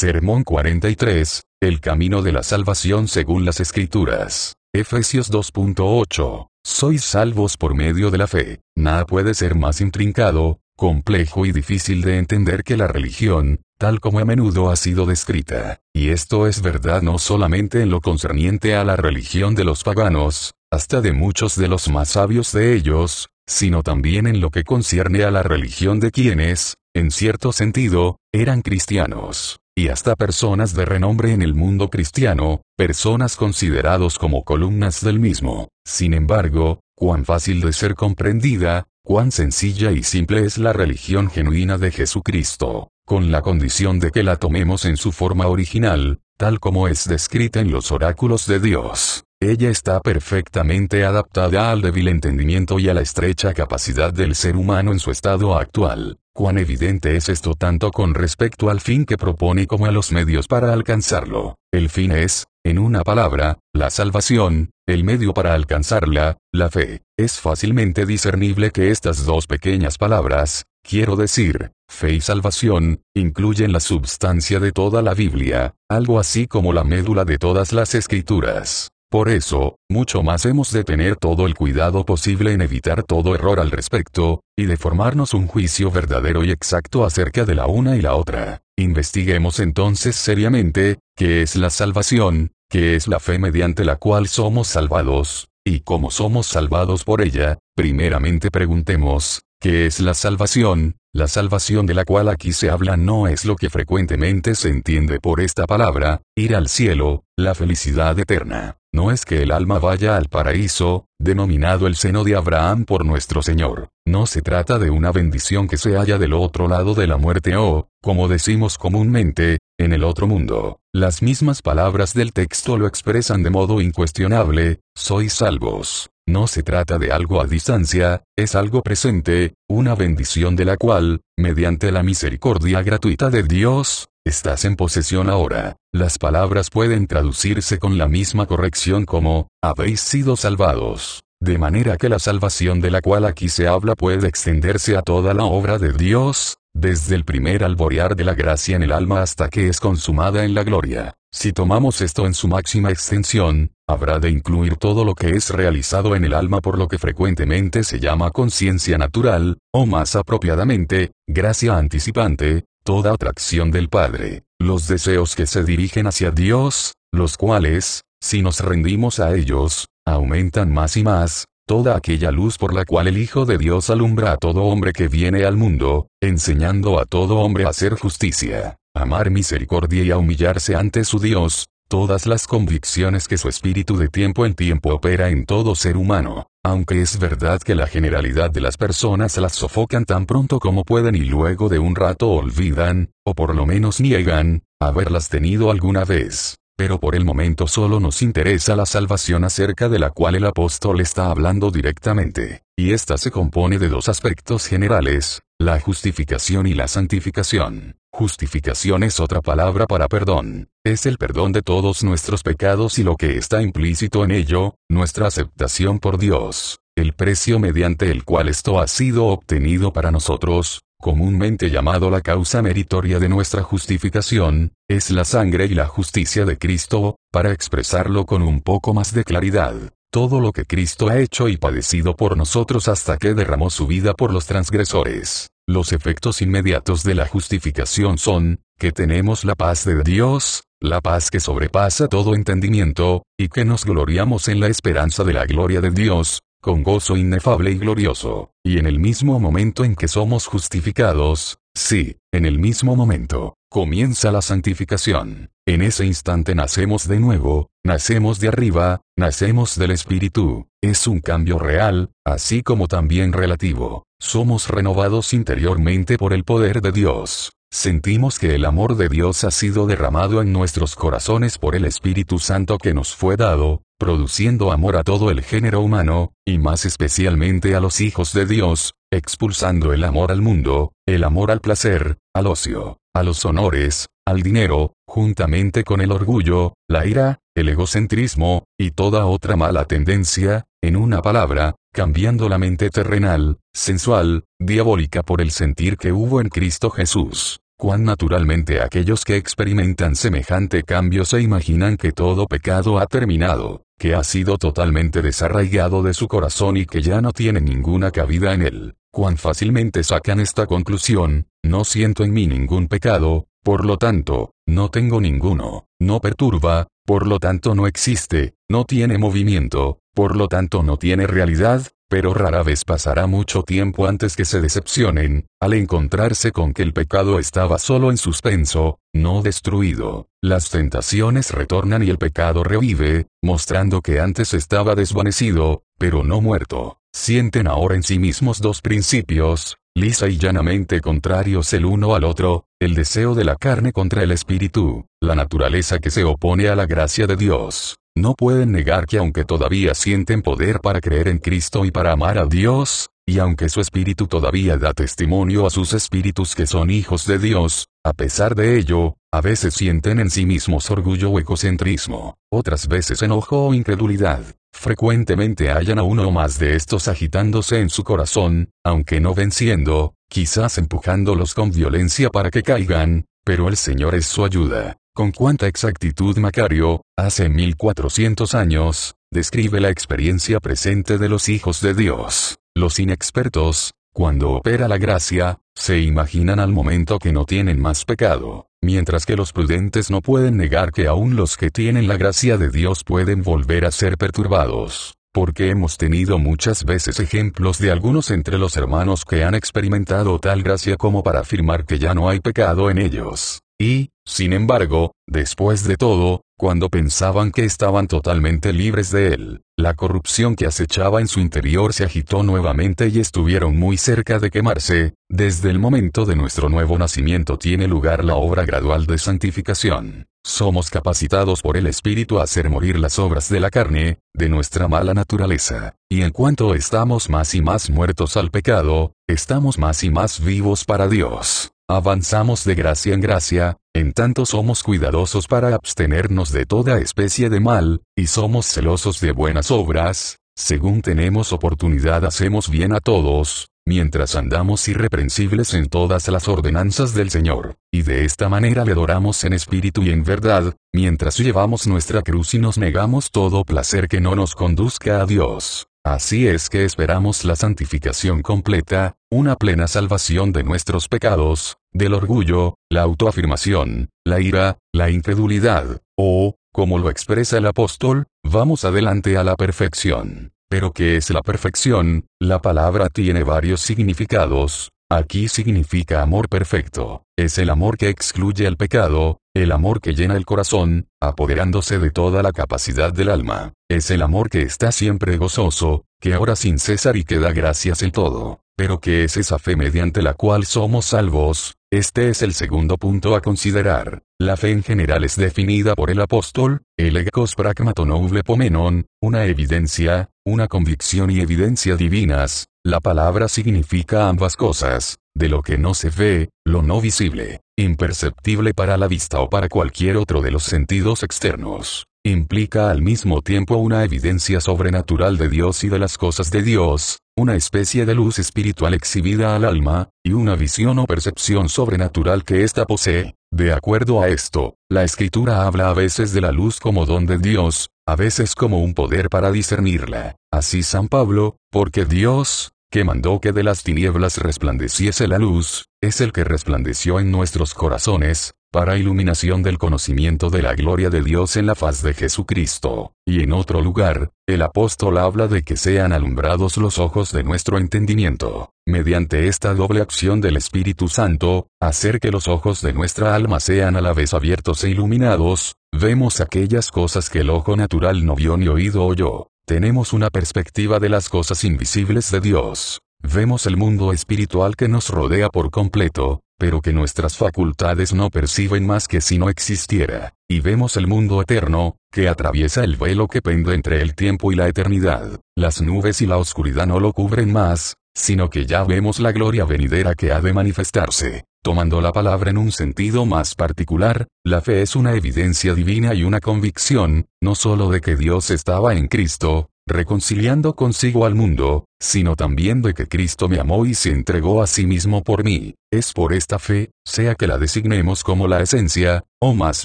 Sermón 43, el camino de la salvación según las escrituras. Efesios 2.8. Sois salvos por medio de la fe. Nada puede ser más intrincado, complejo y difícil de entender que la religión, tal como a menudo ha sido descrita. Y esto es verdad no solamente en lo concerniente a la religión de los paganos, hasta de muchos de los más sabios de ellos, sino también en lo que concierne a la religión de quienes, en cierto sentido, eran cristianos y hasta personas de renombre en el mundo cristiano, personas considerados como columnas del mismo. Sin embargo, cuán fácil de ser comprendida, cuán sencilla y simple es la religión genuina de Jesucristo, con la condición de que la tomemos en su forma original, tal como es descrita en los oráculos de Dios. Ella está perfectamente adaptada al débil entendimiento y a la estrecha capacidad del ser humano en su estado actual. Cuán evidente es esto tanto con respecto al fin que propone como a los medios para alcanzarlo. El fin es, en una palabra, la salvación, el medio para alcanzarla, la fe. Es fácilmente discernible que estas dos pequeñas palabras, quiero decir, fe y salvación, incluyen la substancia de toda la Biblia, algo así como la médula de todas las escrituras. Por eso, mucho más hemos de tener todo el cuidado posible en evitar todo error al respecto, y de formarnos un juicio verdadero y exacto acerca de la una y la otra. Investiguemos entonces seriamente, qué es la salvación, qué es la fe mediante la cual somos salvados, y cómo somos salvados por ella, primeramente preguntemos, ¿qué es la salvación? La salvación de la cual aquí se habla no es lo que frecuentemente se entiende por esta palabra, ir al cielo, la felicidad eterna. No es que el alma vaya al paraíso, denominado el seno de Abraham por nuestro Señor. No se trata de una bendición que se halla del otro lado de la muerte o, como decimos comúnmente, en el otro mundo. Las mismas palabras del texto lo expresan de modo incuestionable, sois salvos. No se trata de algo a distancia, es algo presente, una bendición de la cual, mediante la misericordia gratuita de Dios, Estás en posesión ahora. Las palabras pueden traducirse con la misma corrección como, habéis sido salvados. De manera que la salvación de la cual aquí se habla puede extenderse a toda la obra de Dios, desde el primer alborear de la gracia en el alma hasta que es consumada en la gloria. Si tomamos esto en su máxima extensión, habrá de incluir todo lo que es realizado en el alma por lo que frecuentemente se llama conciencia natural, o más apropiadamente, gracia anticipante, toda atracción del Padre, los deseos que se dirigen hacia Dios, los cuales, si nos rendimos a ellos, aumentan más y más, toda aquella luz por la cual el Hijo de Dios alumbra a todo hombre que viene al mundo, enseñando a todo hombre a hacer justicia, amar misericordia y a humillarse ante su Dios, todas las convicciones que su espíritu de tiempo en tiempo opera en todo ser humano, aunque es verdad que la generalidad de las personas las sofocan tan pronto como pueden y luego de un rato olvidan, o por lo menos niegan, haberlas tenido alguna vez. Pero por el momento solo nos interesa la salvación acerca de la cual el apóstol está hablando directamente, y esta se compone de dos aspectos generales, la justificación y la santificación. Justificación es otra palabra para perdón. Es el perdón de todos nuestros pecados y lo que está implícito en ello, nuestra aceptación por Dios. El precio mediante el cual esto ha sido obtenido para nosotros, comúnmente llamado la causa meritoria de nuestra justificación, es la sangre y la justicia de Cristo, para expresarlo con un poco más de claridad. Todo lo que Cristo ha hecho y padecido por nosotros hasta que derramó su vida por los transgresores. Los efectos inmediatos de la justificación son, que tenemos la paz de Dios, la paz que sobrepasa todo entendimiento, y que nos gloriamos en la esperanza de la gloria de Dios, con gozo inefable y glorioso. Y en el mismo momento en que somos justificados, sí, en el mismo momento, comienza la santificación. En ese instante nacemos de nuevo, nacemos de arriba, nacemos del Espíritu. Es un cambio real, así como también relativo. Somos renovados interiormente por el poder de Dios. Sentimos que el amor de Dios ha sido derramado en nuestros corazones por el Espíritu Santo que nos fue dado, produciendo amor a todo el género humano, y más especialmente a los hijos de Dios, expulsando el amor al mundo, el amor al placer, al ocio, a los honores, al dinero, juntamente con el orgullo, la ira, el egocentrismo, y toda otra mala tendencia, en una palabra, cambiando la mente terrenal, sensual, diabólica por el sentir que hubo en Cristo Jesús. Cuán naturalmente aquellos que experimentan semejante cambio se imaginan que todo pecado ha terminado, que ha sido totalmente desarraigado de su corazón y que ya no tiene ninguna cabida en él. Cuán fácilmente sacan esta conclusión, no siento en mí ningún pecado, por lo tanto, no tengo ninguno, no perturba, por lo tanto no existe, no tiene movimiento, por lo tanto no tiene realidad, pero rara vez pasará mucho tiempo antes que se decepcionen, al encontrarse con que el pecado estaba solo en suspenso, no destruido. Las tentaciones retornan y el pecado revive, mostrando que antes estaba desvanecido, pero no muerto. Sienten ahora en sí mismos dos principios, lisa y llanamente contrarios el uno al otro, el deseo de la carne contra el espíritu, la naturaleza que se opone a la gracia de Dios. No pueden negar que aunque todavía sienten poder para creer en Cristo y para amar a Dios, y aunque su espíritu todavía da testimonio a sus espíritus que son hijos de Dios, a pesar de ello, a veces sienten en sí mismos orgullo o egocentrismo, otras veces enojo o incredulidad. Frecuentemente hallan a uno o más de estos agitándose en su corazón, aunque no venciendo, quizás empujándolos con violencia para que caigan, pero el Señor es su ayuda. Con cuánta exactitud Macario, hace 1400 años, describe la experiencia presente de los hijos de Dios. Los inexpertos, cuando opera la gracia, se imaginan al momento que no tienen más pecado, mientras que los prudentes no pueden negar que aún los que tienen la gracia de Dios pueden volver a ser perturbados porque hemos tenido muchas veces ejemplos de algunos entre los hermanos que han experimentado tal gracia como para afirmar que ya no hay pecado en ellos. Y, sin embargo, después de todo, cuando pensaban que estaban totalmente libres de él, la corrupción que acechaba en su interior se agitó nuevamente y estuvieron muy cerca de quemarse, desde el momento de nuestro nuevo nacimiento tiene lugar la obra gradual de santificación. Somos capacitados por el Espíritu a hacer morir las obras de la carne, de nuestra mala naturaleza, y en cuanto estamos más y más muertos al pecado, estamos más y más vivos para Dios. Avanzamos de gracia en gracia, en tanto somos cuidadosos para abstenernos de toda especie de mal, y somos celosos de buenas obras, según tenemos oportunidad hacemos bien a todos, mientras andamos irreprensibles en todas las ordenanzas del Señor, y de esta manera le adoramos en espíritu y en verdad, mientras llevamos nuestra cruz y nos negamos todo placer que no nos conduzca a Dios. Así es que esperamos la santificación completa, una plena salvación de nuestros pecados, del orgullo, la autoafirmación, la ira, la incredulidad, o, como lo expresa el apóstol, vamos adelante a la perfección. Pero ¿qué es la perfección? La palabra tiene varios significados, Aquí significa amor perfecto. Es el amor que excluye el pecado, el amor que llena el corazón, apoderándose de toda la capacidad del alma. Es el amor que está siempre gozoso, que ahora sin cesar y que da gracias en todo. Pero ¿qué es esa fe mediante la cual somos salvos? Este es el segundo punto a considerar. La fe en general es definida por el apóstol, el egos pragmaton pomenon, una evidencia, una convicción y evidencia divinas, la palabra significa ambas cosas, de lo que no se ve, lo no visible, imperceptible para la vista o para cualquier otro de los sentidos externos. Implica al mismo tiempo una evidencia sobrenatural de Dios y de las cosas de Dios, una especie de luz espiritual exhibida al alma, y una visión o percepción sobrenatural que ésta posee. De acuerdo a esto, la escritura habla a veces de la luz como don de Dios, a veces como un poder para discernirla. Así San Pablo, porque Dios, que mandó que de las tinieblas resplandeciese la luz, es el que resplandeció en nuestros corazones, para iluminación del conocimiento de la gloria de Dios en la faz de Jesucristo. Y en otro lugar, el apóstol habla de que sean alumbrados los ojos de nuestro entendimiento, mediante esta doble acción del Espíritu Santo, hacer que los ojos de nuestra alma sean a la vez abiertos e iluminados, vemos aquellas cosas que el ojo natural no vio ni oído oyó. Tenemos una perspectiva de las cosas invisibles de Dios. Vemos el mundo espiritual que nos rodea por completo, pero que nuestras facultades no perciben más que si no existiera, y vemos el mundo eterno, que atraviesa el velo que pende entre el tiempo y la eternidad. Las nubes y la oscuridad no lo cubren más, sino que ya vemos la gloria venidera que ha de manifestarse. Tomando la palabra en un sentido más particular, la fe es una evidencia divina y una convicción, no solo de que Dios estaba en Cristo, reconciliando consigo al mundo, sino también de que Cristo me amó y se entregó a sí mismo por mí. Es por esta fe, sea que la designemos como la esencia, o más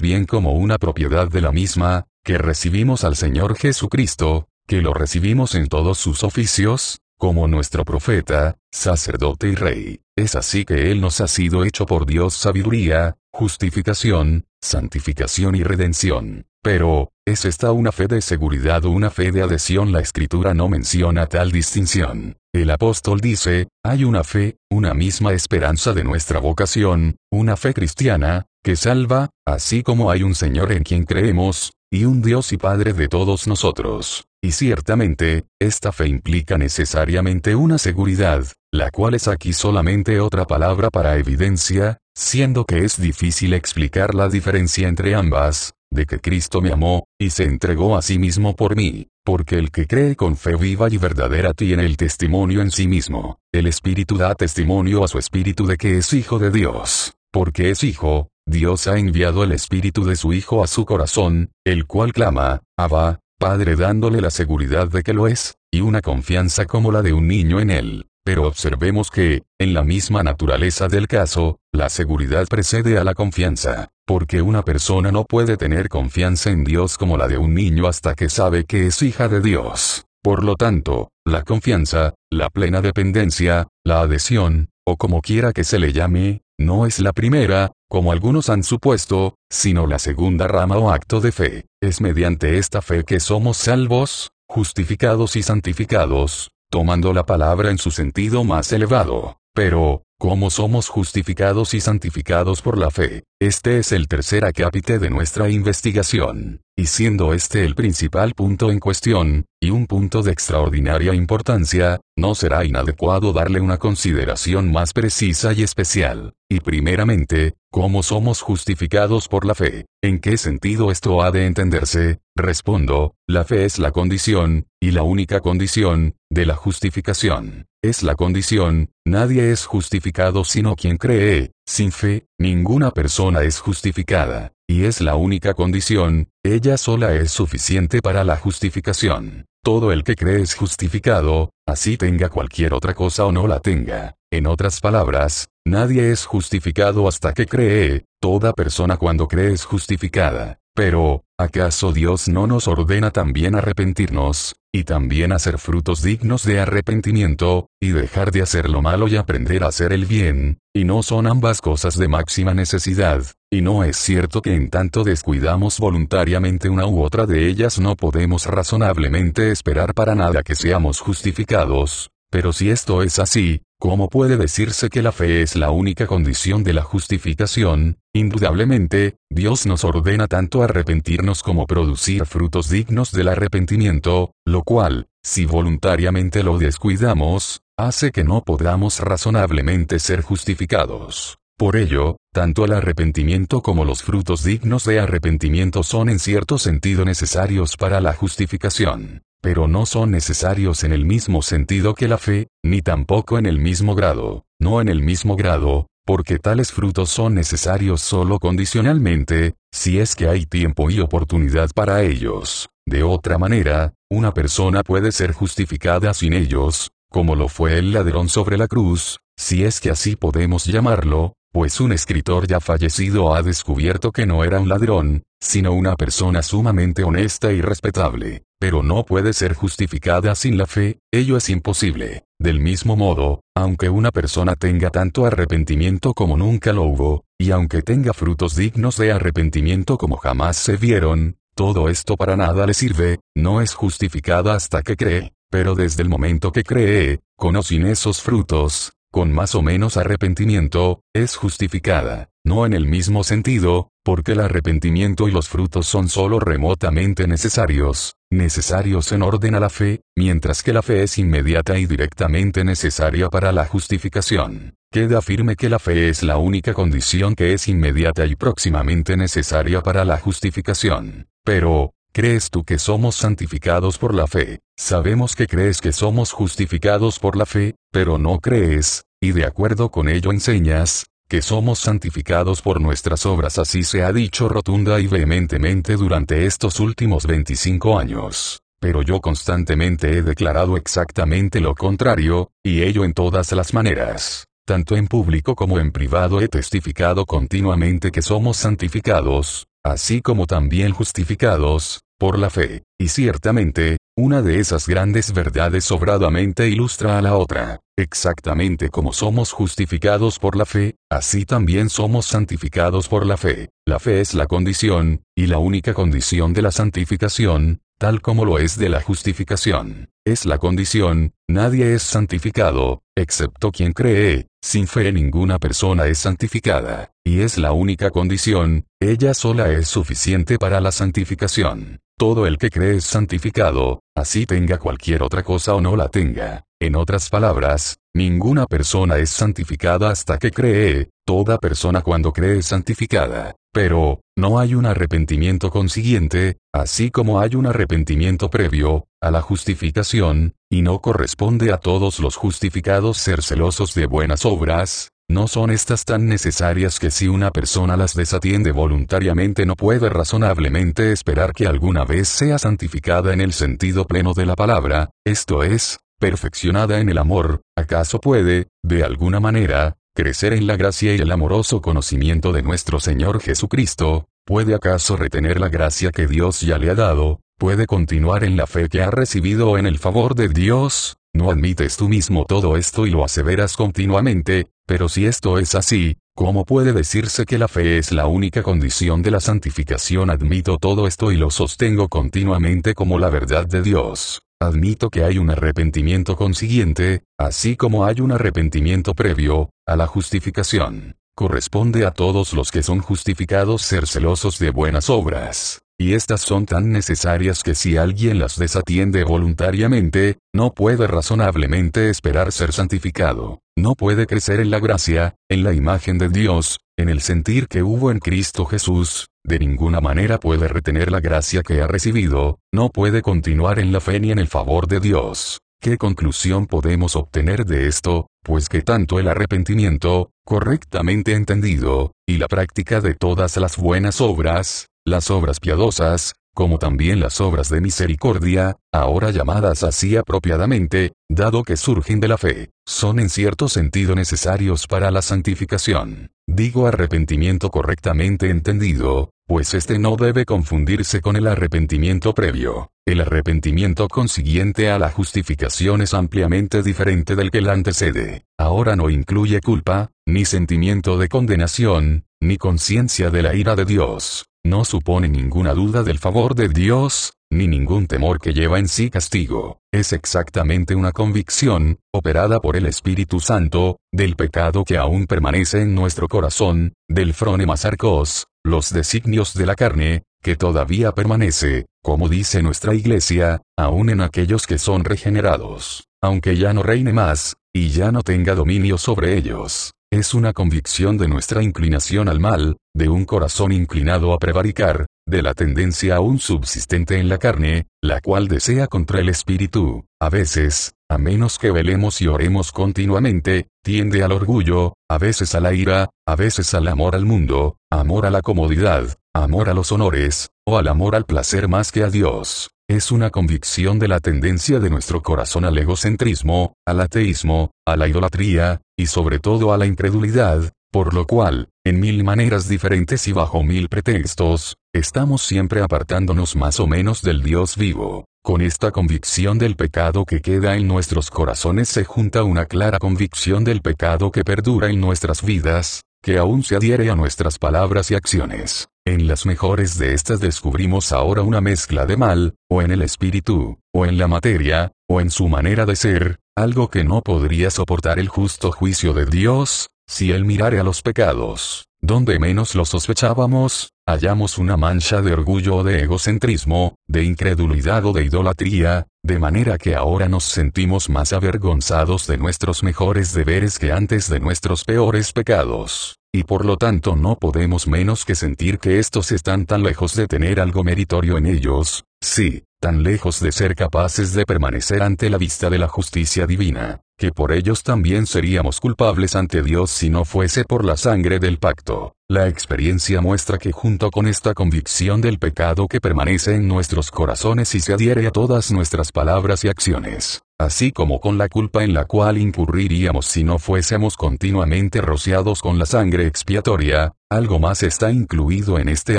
bien como una propiedad de la misma, que recibimos al Señor Jesucristo, que lo recibimos en todos sus oficios, como nuestro profeta, sacerdote y rey. Es así que Él nos ha sido hecho por Dios sabiduría, justificación, santificación y redención. Pero, ¿es esta una fe de seguridad o una fe de adhesión? La escritura no menciona tal distinción. El apóstol dice, hay una fe, una misma esperanza de nuestra vocación, una fe cristiana, que salva, así como hay un Señor en quien creemos, y un Dios y Padre de todos nosotros. Y ciertamente, esta fe implica necesariamente una seguridad, la cual es aquí solamente otra palabra para evidencia, siendo que es difícil explicar la diferencia entre ambas, de que Cristo me amó, y se entregó a sí mismo por mí, porque el que cree con fe viva y verdadera tiene el testimonio en sí mismo, el Espíritu da testimonio a su Espíritu de que es Hijo de Dios, porque es Hijo, Dios ha enviado el Espíritu de su Hijo a su corazón, el cual clama, Abba, Padre dándole la seguridad de que lo es, y una confianza como la de un niño en él. Pero observemos que, en la misma naturaleza del caso, la seguridad precede a la confianza, porque una persona no puede tener confianza en Dios como la de un niño hasta que sabe que es hija de Dios. Por lo tanto, la confianza, la plena dependencia, la adhesión, o como quiera que se le llame, no es la primera, como algunos han supuesto, sino la segunda rama o acto de fe. Es mediante esta fe que somos salvos, justificados y santificados, tomando la palabra en su sentido más elevado. Pero, ¿cómo somos justificados y santificados por la fe? Este es el tercer acápite de nuestra investigación. Y siendo este el principal punto en cuestión, y un punto de extraordinaria importancia, no será inadecuado darle una consideración más precisa y especial. Y primeramente, ¿cómo somos justificados por la fe? ¿En qué sentido esto ha de entenderse? Respondo, la fe es la condición, y la única condición, de la justificación. Es la condición, nadie es justificado sino quien cree, sin fe, ninguna persona es justificada. Y es la única condición, ella sola es suficiente para la justificación. Todo el que cree es justificado, así tenga cualquier otra cosa o no la tenga. En otras palabras, nadie es justificado hasta que cree, toda persona cuando cree es justificada. Pero, ¿acaso Dios no nos ordena también arrepentirnos, y también hacer frutos dignos de arrepentimiento, y dejar de hacer lo malo y aprender a hacer el bien? ¿Y no son ambas cosas de máxima necesidad? ¿Y no es cierto que en tanto descuidamos voluntariamente una u otra de ellas no podemos razonablemente esperar para nada que seamos justificados? Pero si esto es así, ¿cómo puede decirse que la fe es la única condición de la justificación? Indudablemente, Dios nos ordena tanto arrepentirnos como producir frutos dignos del arrepentimiento, lo cual, si voluntariamente lo descuidamos, hace que no podamos razonablemente ser justificados. Por ello, tanto el arrepentimiento como los frutos dignos de arrepentimiento son en cierto sentido necesarios para la justificación pero no son necesarios en el mismo sentido que la fe, ni tampoco en el mismo grado, no en el mismo grado, porque tales frutos son necesarios solo condicionalmente, si es que hay tiempo y oportunidad para ellos. De otra manera, una persona puede ser justificada sin ellos, como lo fue el ladrón sobre la cruz, si es que así podemos llamarlo, pues un escritor ya fallecido ha descubierto que no era un ladrón, sino una persona sumamente honesta y respetable, pero no puede ser justificada sin la fe, ello es imposible. Del mismo modo, aunque una persona tenga tanto arrepentimiento como nunca lo hubo, y aunque tenga frutos dignos de arrepentimiento como jamás se vieron, todo esto para nada le sirve, no es justificada hasta que cree, pero desde el momento que cree, con o sin esos frutos, con más o menos arrepentimiento, es justificada, no en el mismo sentido, porque el arrepentimiento y los frutos son solo remotamente necesarios, necesarios en orden a la fe, mientras que la fe es inmediata y directamente necesaria para la justificación. Queda firme que la fe es la única condición que es inmediata y próximamente necesaria para la justificación. Pero, ¿Crees tú que somos santificados por la fe? Sabemos que crees que somos justificados por la fe, pero no crees, y de acuerdo con ello enseñas, que somos santificados por nuestras obras así se ha dicho rotunda y vehementemente durante estos últimos 25 años. pero yo constantemente he declarado exactamente lo contrario, y ello en todas las maneras. Tanto en público como en privado he testificado continuamente que somos santificados, así como también justificados, por la fe, y ciertamente, una de esas grandes verdades sobradamente ilustra a la otra. Exactamente como somos justificados por la fe, así también somos santificados por la fe. La fe es la condición, y la única condición de la santificación, tal como lo es de la justificación. Es la condición, nadie es santificado, excepto quien cree, sin fe ninguna persona es santificada, y es la única condición, ella sola es suficiente para la santificación. Todo el que cree es santificado, así tenga cualquier otra cosa o no la tenga. En otras palabras, ninguna persona es santificada hasta que cree, toda persona cuando cree es santificada. Pero, no hay un arrepentimiento consiguiente, así como hay un arrepentimiento previo, a la justificación, y no corresponde a todos los justificados ser celosos de buenas obras, no son estas tan necesarias que si una persona las desatiende voluntariamente no puede razonablemente esperar que alguna vez sea santificada en el sentido pleno de la palabra, esto es, perfeccionada en el amor, acaso puede, de alguna manera, crecer en la gracia y el amoroso conocimiento de nuestro Señor Jesucristo, puede acaso retener la gracia que Dios ya le ha dado, puede continuar en la fe que ha recibido en el favor de Dios, no admites tú mismo todo esto y lo aseveras continuamente, pero si esto es así, ¿cómo puede decirse que la fe es la única condición de la santificación? Admito todo esto y lo sostengo continuamente como la verdad de Dios. Admito que hay un arrepentimiento consiguiente, así como hay un arrepentimiento previo, a la justificación. Corresponde a todos los que son justificados ser celosos de buenas obras. Y estas son tan necesarias que si alguien las desatiende voluntariamente, no puede razonablemente esperar ser santificado. No puede crecer en la gracia, en la imagen de Dios, en el sentir que hubo en Cristo Jesús, de ninguna manera puede retener la gracia que ha recibido, no puede continuar en la fe ni en el favor de Dios. ¿Qué conclusión podemos obtener de esto? Pues que tanto el arrepentimiento, correctamente entendido, y la práctica de todas las buenas obras, las obras piadosas, como también las obras de misericordia, ahora llamadas así apropiadamente, dado que surgen de la fe, son en cierto sentido necesarios para la santificación. Digo arrepentimiento correctamente entendido, pues este no debe confundirse con el arrepentimiento previo. El arrepentimiento consiguiente a la justificación es ampliamente diferente del que la antecede. Ahora no incluye culpa, ni sentimiento de condenación, ni conciencia de la ira de Dios no supone ninguna duda del favor de Dios, ni ningún temor que lleva en sí castigo. Es exactamente una convicción, operada por el Espíritu Santo, del pecado que aún permanece en nuestro corazón, del fronema sarcos, los designios de la carne, que todavía permanece, como dice nuestra iglesia, aún en aquellos que son regenerados, aunque ya no reine más, y ya no tenga dominio sobre ellos. Es una convicción de nuestra inclinación al mal, de un corazón inclinado a prevaricar, de la tendencia aún subsistente en la carne, la cual desea contra el espíritu. A veces, a menos que velemos y oremos continuamente, tiende al orgullo, a veces a la ira, a veces al amor al mundo, amor a la comodidad, amor a los honores, o al amor al placer más que a Dios. Es una convicción de la tendencia de nuestro corazón al egocentrismo, al ateísmo, a la idolatría, y sobre todo a la incredulidad, por lo cual, en mil maneras diferentes y bajo mil pretextos, estamos siempre apartándonos más o menos del Dios vivo. Con esta convicción del pecado que queda en nuestros corazones se junta una clara convicción del pecado que perdura en nuestras vidas, que aún se adhiere a nuestras palabras y acciones. En las mejores de estas descubrimos ahora una mezcla de mal, o en el espíritu, o en la materia, o en su manera de ser, algo que no podría soportar el justo juicio de Dios, si él mirare a los pecados, donde menos lo sospechábamos, hallamos una mancha de orgullo o de egocentrismo, de incredulidad o de idolatría, de manera que ahora nos sentimos más avergonzados de nuestros mejores deberes que antes de nuestros peores pecados. Y por lo tanto no podemos menos que sentir que estos están tan lejos de tener algo meritorio en ellos, sí, tan lejos de ser capaces de permanecer ante la vista de la justicia divina, que por ellos también seríamos culpables ante Dios si no fuese por la sangre del pacto. La experiencia muestra que junto con esta convicción del pecado que permanece en nuestros corazones y se adhiere a todas nuestras palabras y acciones, así como con la culpa en la cual incurriríamos si no fuésemos continuamente rociados con la sangre expiatoria, algo más está incluido en este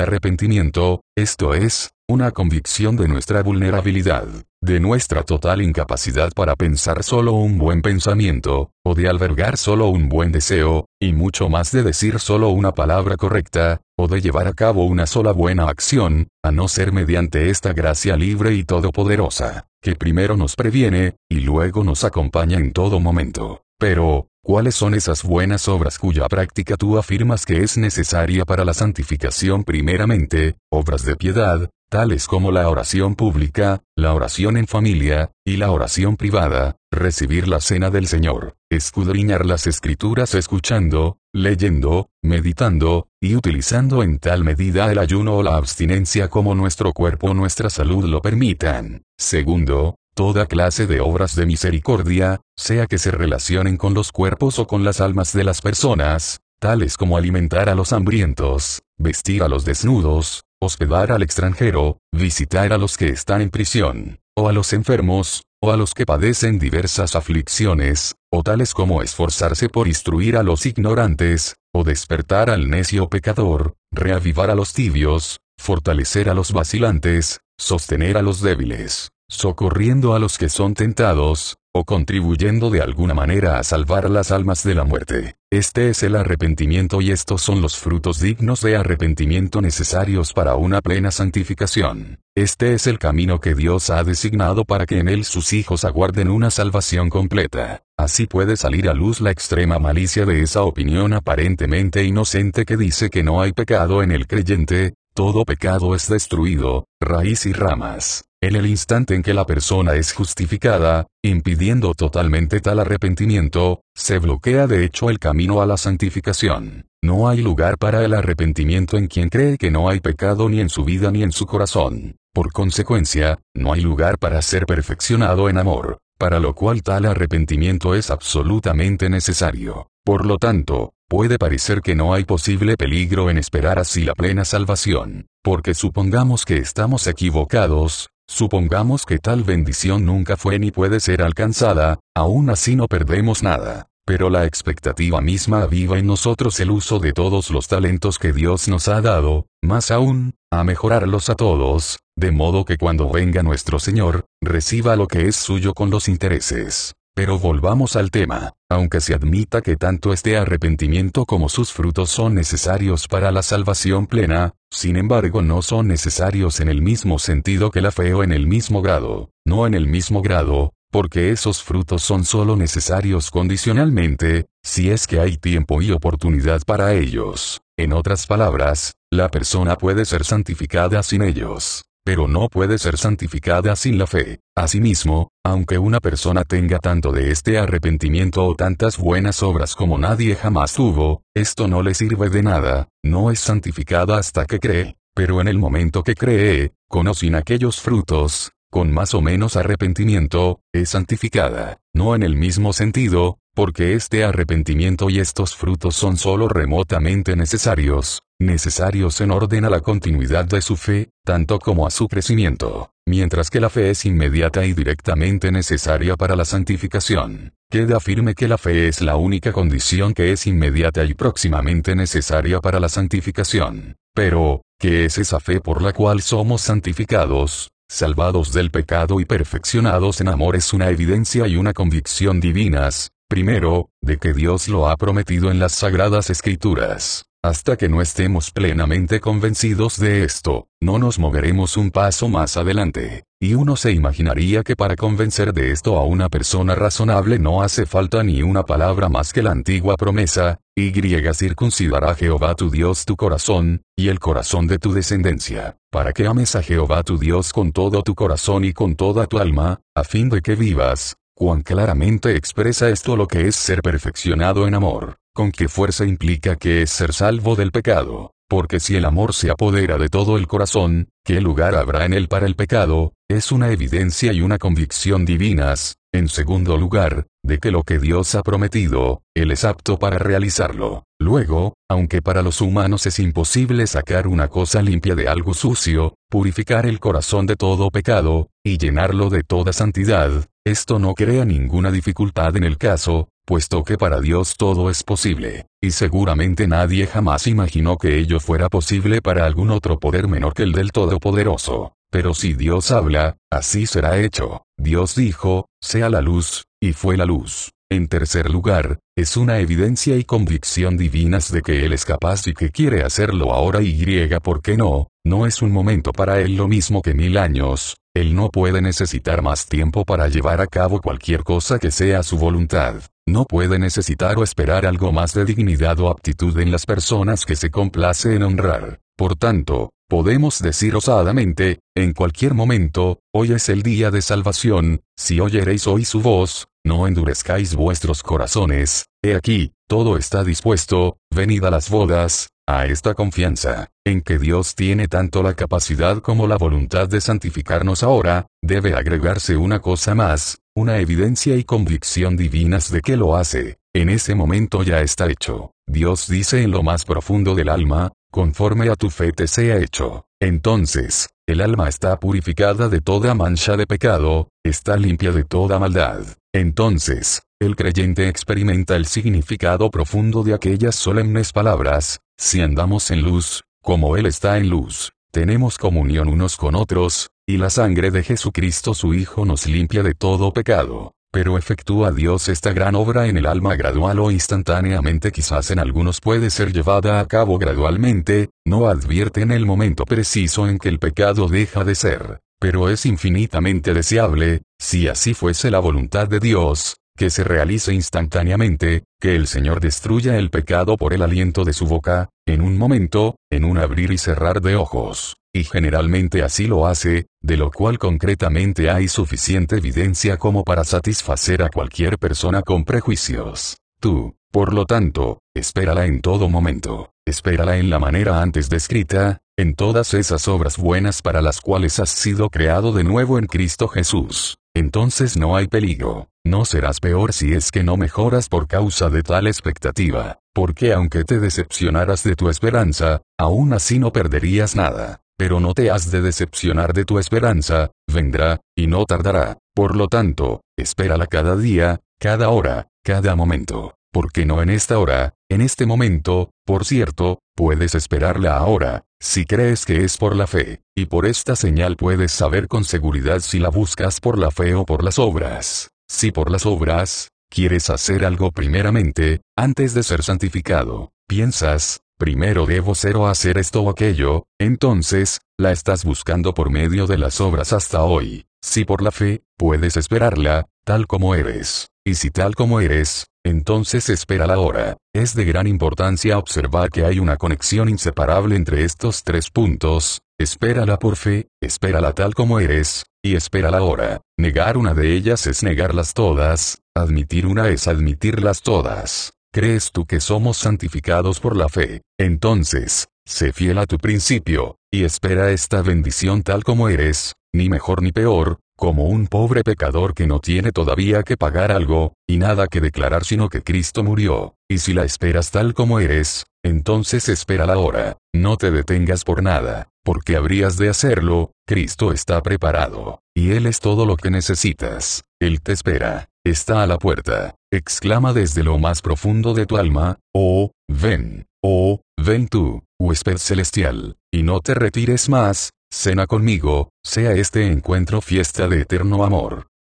arrepentimiento, esto es, una convicción de nuestra vulnerabilidad, de nuestra total incapacidad para pensar solo un buen pensamiento, o de albergar solo un buen deseo, y mucho más de decir solo una palabra correcta, o de llevar a cabo una sola buena acción, a no ser mediante esta gracia libre y todopoderosa, que primero nos previene, y luego nos acompaña en todo momento. Pero, ¿cuáles son esas buenas obras cuya práctica tú afirmas que es necesaria para la santificación primeramente, obras de piedad, tales como la oración pública, la oración en familia, y la oración privada, recibir la cena del Señor, escudriñar las escrituras escuchando, leyendo, meditando, y utilizando en tal medida el ayuno o la abstinencia como nuestro cuerpo o nuestra salud lo permitan. Segundo, toda clase de obras de misericordia, sea que se relacionen con los cuerpos o con las almas de las personas, tales como alimentar a los hambrientos, vestir a los desnudos, hospedar al extranjero, visitar a los que están en prisión, o a los enfermos, o a los que padecen diversas aflicciones, o tales como esforzarse por instruir a los ignorantes, o despertar al necio pecador, reavivar a los tibios, fortalecer a los vacilantes, sostener a los débiles, socorriendo a los que son tentados, o contribuyendo de alguna manera a salvar las almas de la muerte. Este es el arrepentimiento y estos son los frutos dignos de arrepentimiento necesarios para una plena santificación. Este es el camino que Dios ha designado para que en él sus hijos aguarden una salvación completa. Así puede salir a luz la extrema malicia de esa opinión aparentemente inocente que dice que no hay pecado en el creyente, todo pecado es destruido, raíz y ramas. En el instante en que la persona es justificada, impidiendo totalmente tal arrepentimiento, se bloquea de hecho el camino a la santificación. No hay lugar para el arrepentimiento en quien cree que no hay pecado ni en su vida ni en su corazón. Por consecuencia, no hay lugar para ser perfeccionado en amor, para lo cual tal arrepentimiento es absolutamente necesario. Por lo tanto, puede parecer que no hay posible peligro en esperar así la plena salvación, porque supongamos que estamos equivocados, Supongamos que tal bendición nunca fue ni puede ser alcanzada, aún así no perdemos nada. Pero la expectativa misma aviva en nosotros el uso de todos los talentos que Dios nos ha dado, más aún, a mejorarlos a todos, de modo que cuando venga nuestro Señor, reciba lo que es suyo con los intereses. Pero volvamos al tema, aunque se admita que tanto este arrepentimiento como sus frutos son necesarios para la salvación plena, sin embargo no son necesarios en el mismo sentido que la fe o en el mismo grado, no en el mismo grado, porque esos frutos son solo necesarios condicionalmente, si es que hay tiempo y oportunidad para ellos. En otras palabras, la persona puede ser santificada sin ellos pero no puede ser santificada sin la fe. Asimismo, aunque una persona tenga tanto de este arrepentimiento o tantas buenas obras como nadie jamás tuvo, esto no le sirve de nada, no es santificada hasta que cree, pero en el momento que cree, conocen aquellos frutos, con más o menos arrepentimiento, es santificada, no en el mismo sentido, porque este arrepentimiento y estos frutos son solo remotamente necesarios, necesarios en orden a la continuidad de su fe, tanto como a su crecimiento, mientras que la fe es inmediata y directamente necesaria para la santificación. Queda firme que la fe es la única condición que es inmediata y próximamente necesaria para la santificación. Pero, ¿qué es esa fe por la cual somos santificados? Salvados del pecado y perfeccionados en amor es una evidencia y una convicción divinas, primero, de que Dios lo ha prometido en las sagradas escrituras. Hasta que no estemos plenamente convencidos de esto, no nos moveremos un paso más adelante. Y uno se imaginaría que para convencer de esto a una persona razonable no hace falta ni una palabra más que la antigua promesa, y circuncidará Jehová tu Dios tu corazón, y el corazón de tu descendencia, para que ames a Jehová tu Dios con todo tu corazón y con toda tu alma, a fin de que vivas. Cuán claramente expresa esto lo que es ser perfeccionado en amor con qué fuerza implica que es ser salvo del pecado. porque si el amor se apodera de todo el corazón, ¿qué lugar habrá en él para el pecado? Es una evidencia y una convicción divinas, en segundo lugar, de que lo que Dios ha prometido, Él es apto para realizarlo. Luego, aunque para los humanos es imposible sacar una cosa limpia de algo sucio, purificar el corazón de todo pecado, y llenarlo de toda santidad, esto no crea ninguna dificultad en el caso, puesto que para Dios todo es posible, y seguramente nadie jamás imaginó que ello fuera posible para algún otro poder menor que el del Todopoderoso. Pero si Dios habla, así será hecho. Dios dijo, sea la luz, y fue la luz. En tercer lugar, es una evidencia y convicción divinas de que Él es capaz y que quiere hacerlo ahora y griega ¿por qué no? No es un momento para Él lo mismo que mil años, Él no puede necesitar más tiempo para llevar a cabo cualquier cosa que sea su voluntad. No puede necesitar o esperar algo más de dignidad o aptitud en las personas que se complace en honrar. Por tanto, Podemos decir osadamente, en cualquier momento, hoy es el día de salvación, si oyereis hoy su voz, no endurezcáis vuestros corazones, he aquí, todo está dispuesto, venid a las bodas, a esta confianza, en que Dios tiene tanto la capacidad como la voluntad de santificarnos ahora, debe agregarse una cosa más, una evidencia y convicción divinas de que lo hace, en ese momento ya está hecho. Dios dice en lo más profundo del alma, conforme a tu fe te sea hecho. Entonces, el alma está purificada de toda mancha de pecado, está limpia de toda maldad. Entonces, el creyente experimenta el significado profundo de aquellas solemnes palabras, si andamos en luz, como Él está en luz, tenemos comunión unos con otros, y la sangre de Jesucristo su Hijo nos limpia de todo pecado. Pero efectúa Dios esta gran obra en el alma gradual o instantáneamente quizás en algunos puede ser llevada a cabo gradualmente, no advierte en el momento preciso en que el pecado deja de ser. Pero es infinitamente deseable, si así fuese la voluntad de Dios, que se realice instantáneamente, que el Señor destruya el pecado por el aliento de su boca, en un momento, en un abrir y cerrar de ojos y generalmente así lo hace, de lo cual concretamente hay suficiente evidencia como para satisfacer a cualquier persona con prejuicios. Tú, por lo tanto, espérala en todo momento, espérala en la manera antes descrita, en todas esas obras buenas para las cuales has sido creado de nuevo en Cristo Jesús. Entonces no hay peligro, no serás peor si es que no mejoras por causa de tal expectativa, porque aunque te decepcionaras de tu esperanza, aún así no perderías nada. Pero no te has de decepcionar de tu esperanza, vendrá, y no tardará. Por lo tanto, espérala cada día, cada hora, cada momento. Porque no en esta hora, en este momento, por cierto, puedes esperarla ahora, si crees que es por la fe, y por esta señal puedes saber con seguridad si la buscas por la fe o por las obras. Si por las obras, quieres hacer algo primeramente, antes de ser santificado, piensas, primero debo ser o hacer esto o aquello, entonces, la estás buscando por medio de las obras hasta hoy. Si por la fe, puedes esperarla, tal como eres. Y si tal como eres, entonces espérala ahora. Es de gran importancia observar que hay una conexión inseparable entre estos tres puntos, espérala por fe, espérala tal como eres, y espérala ahora. Negar una de ellas es negarlas todas, admitir una es admitirlas todas. ¿Crees tú que somos santificados por la fe? Entonces, sé fiel a tu principio, y espera esta bendición tal como eres, ni mejor ni peor, como un pobre pecador que no tiene todavía que pagar algo, y nada que declarar sino que Cristo murió, y si la esperas tal como eres, entonces espérala ahora, no te detengas por nada, porque habrías de hacerlo, Cristo está preparado, y Él es todo lo que necesitas, Él te espera, está a la puerta, exclama desde lo más profundo de tu alma, oh, ven, oh, ven tú, huésped celestial, y no te retires más, cena conmigo, sea este encuentro fiesta de eterno amor.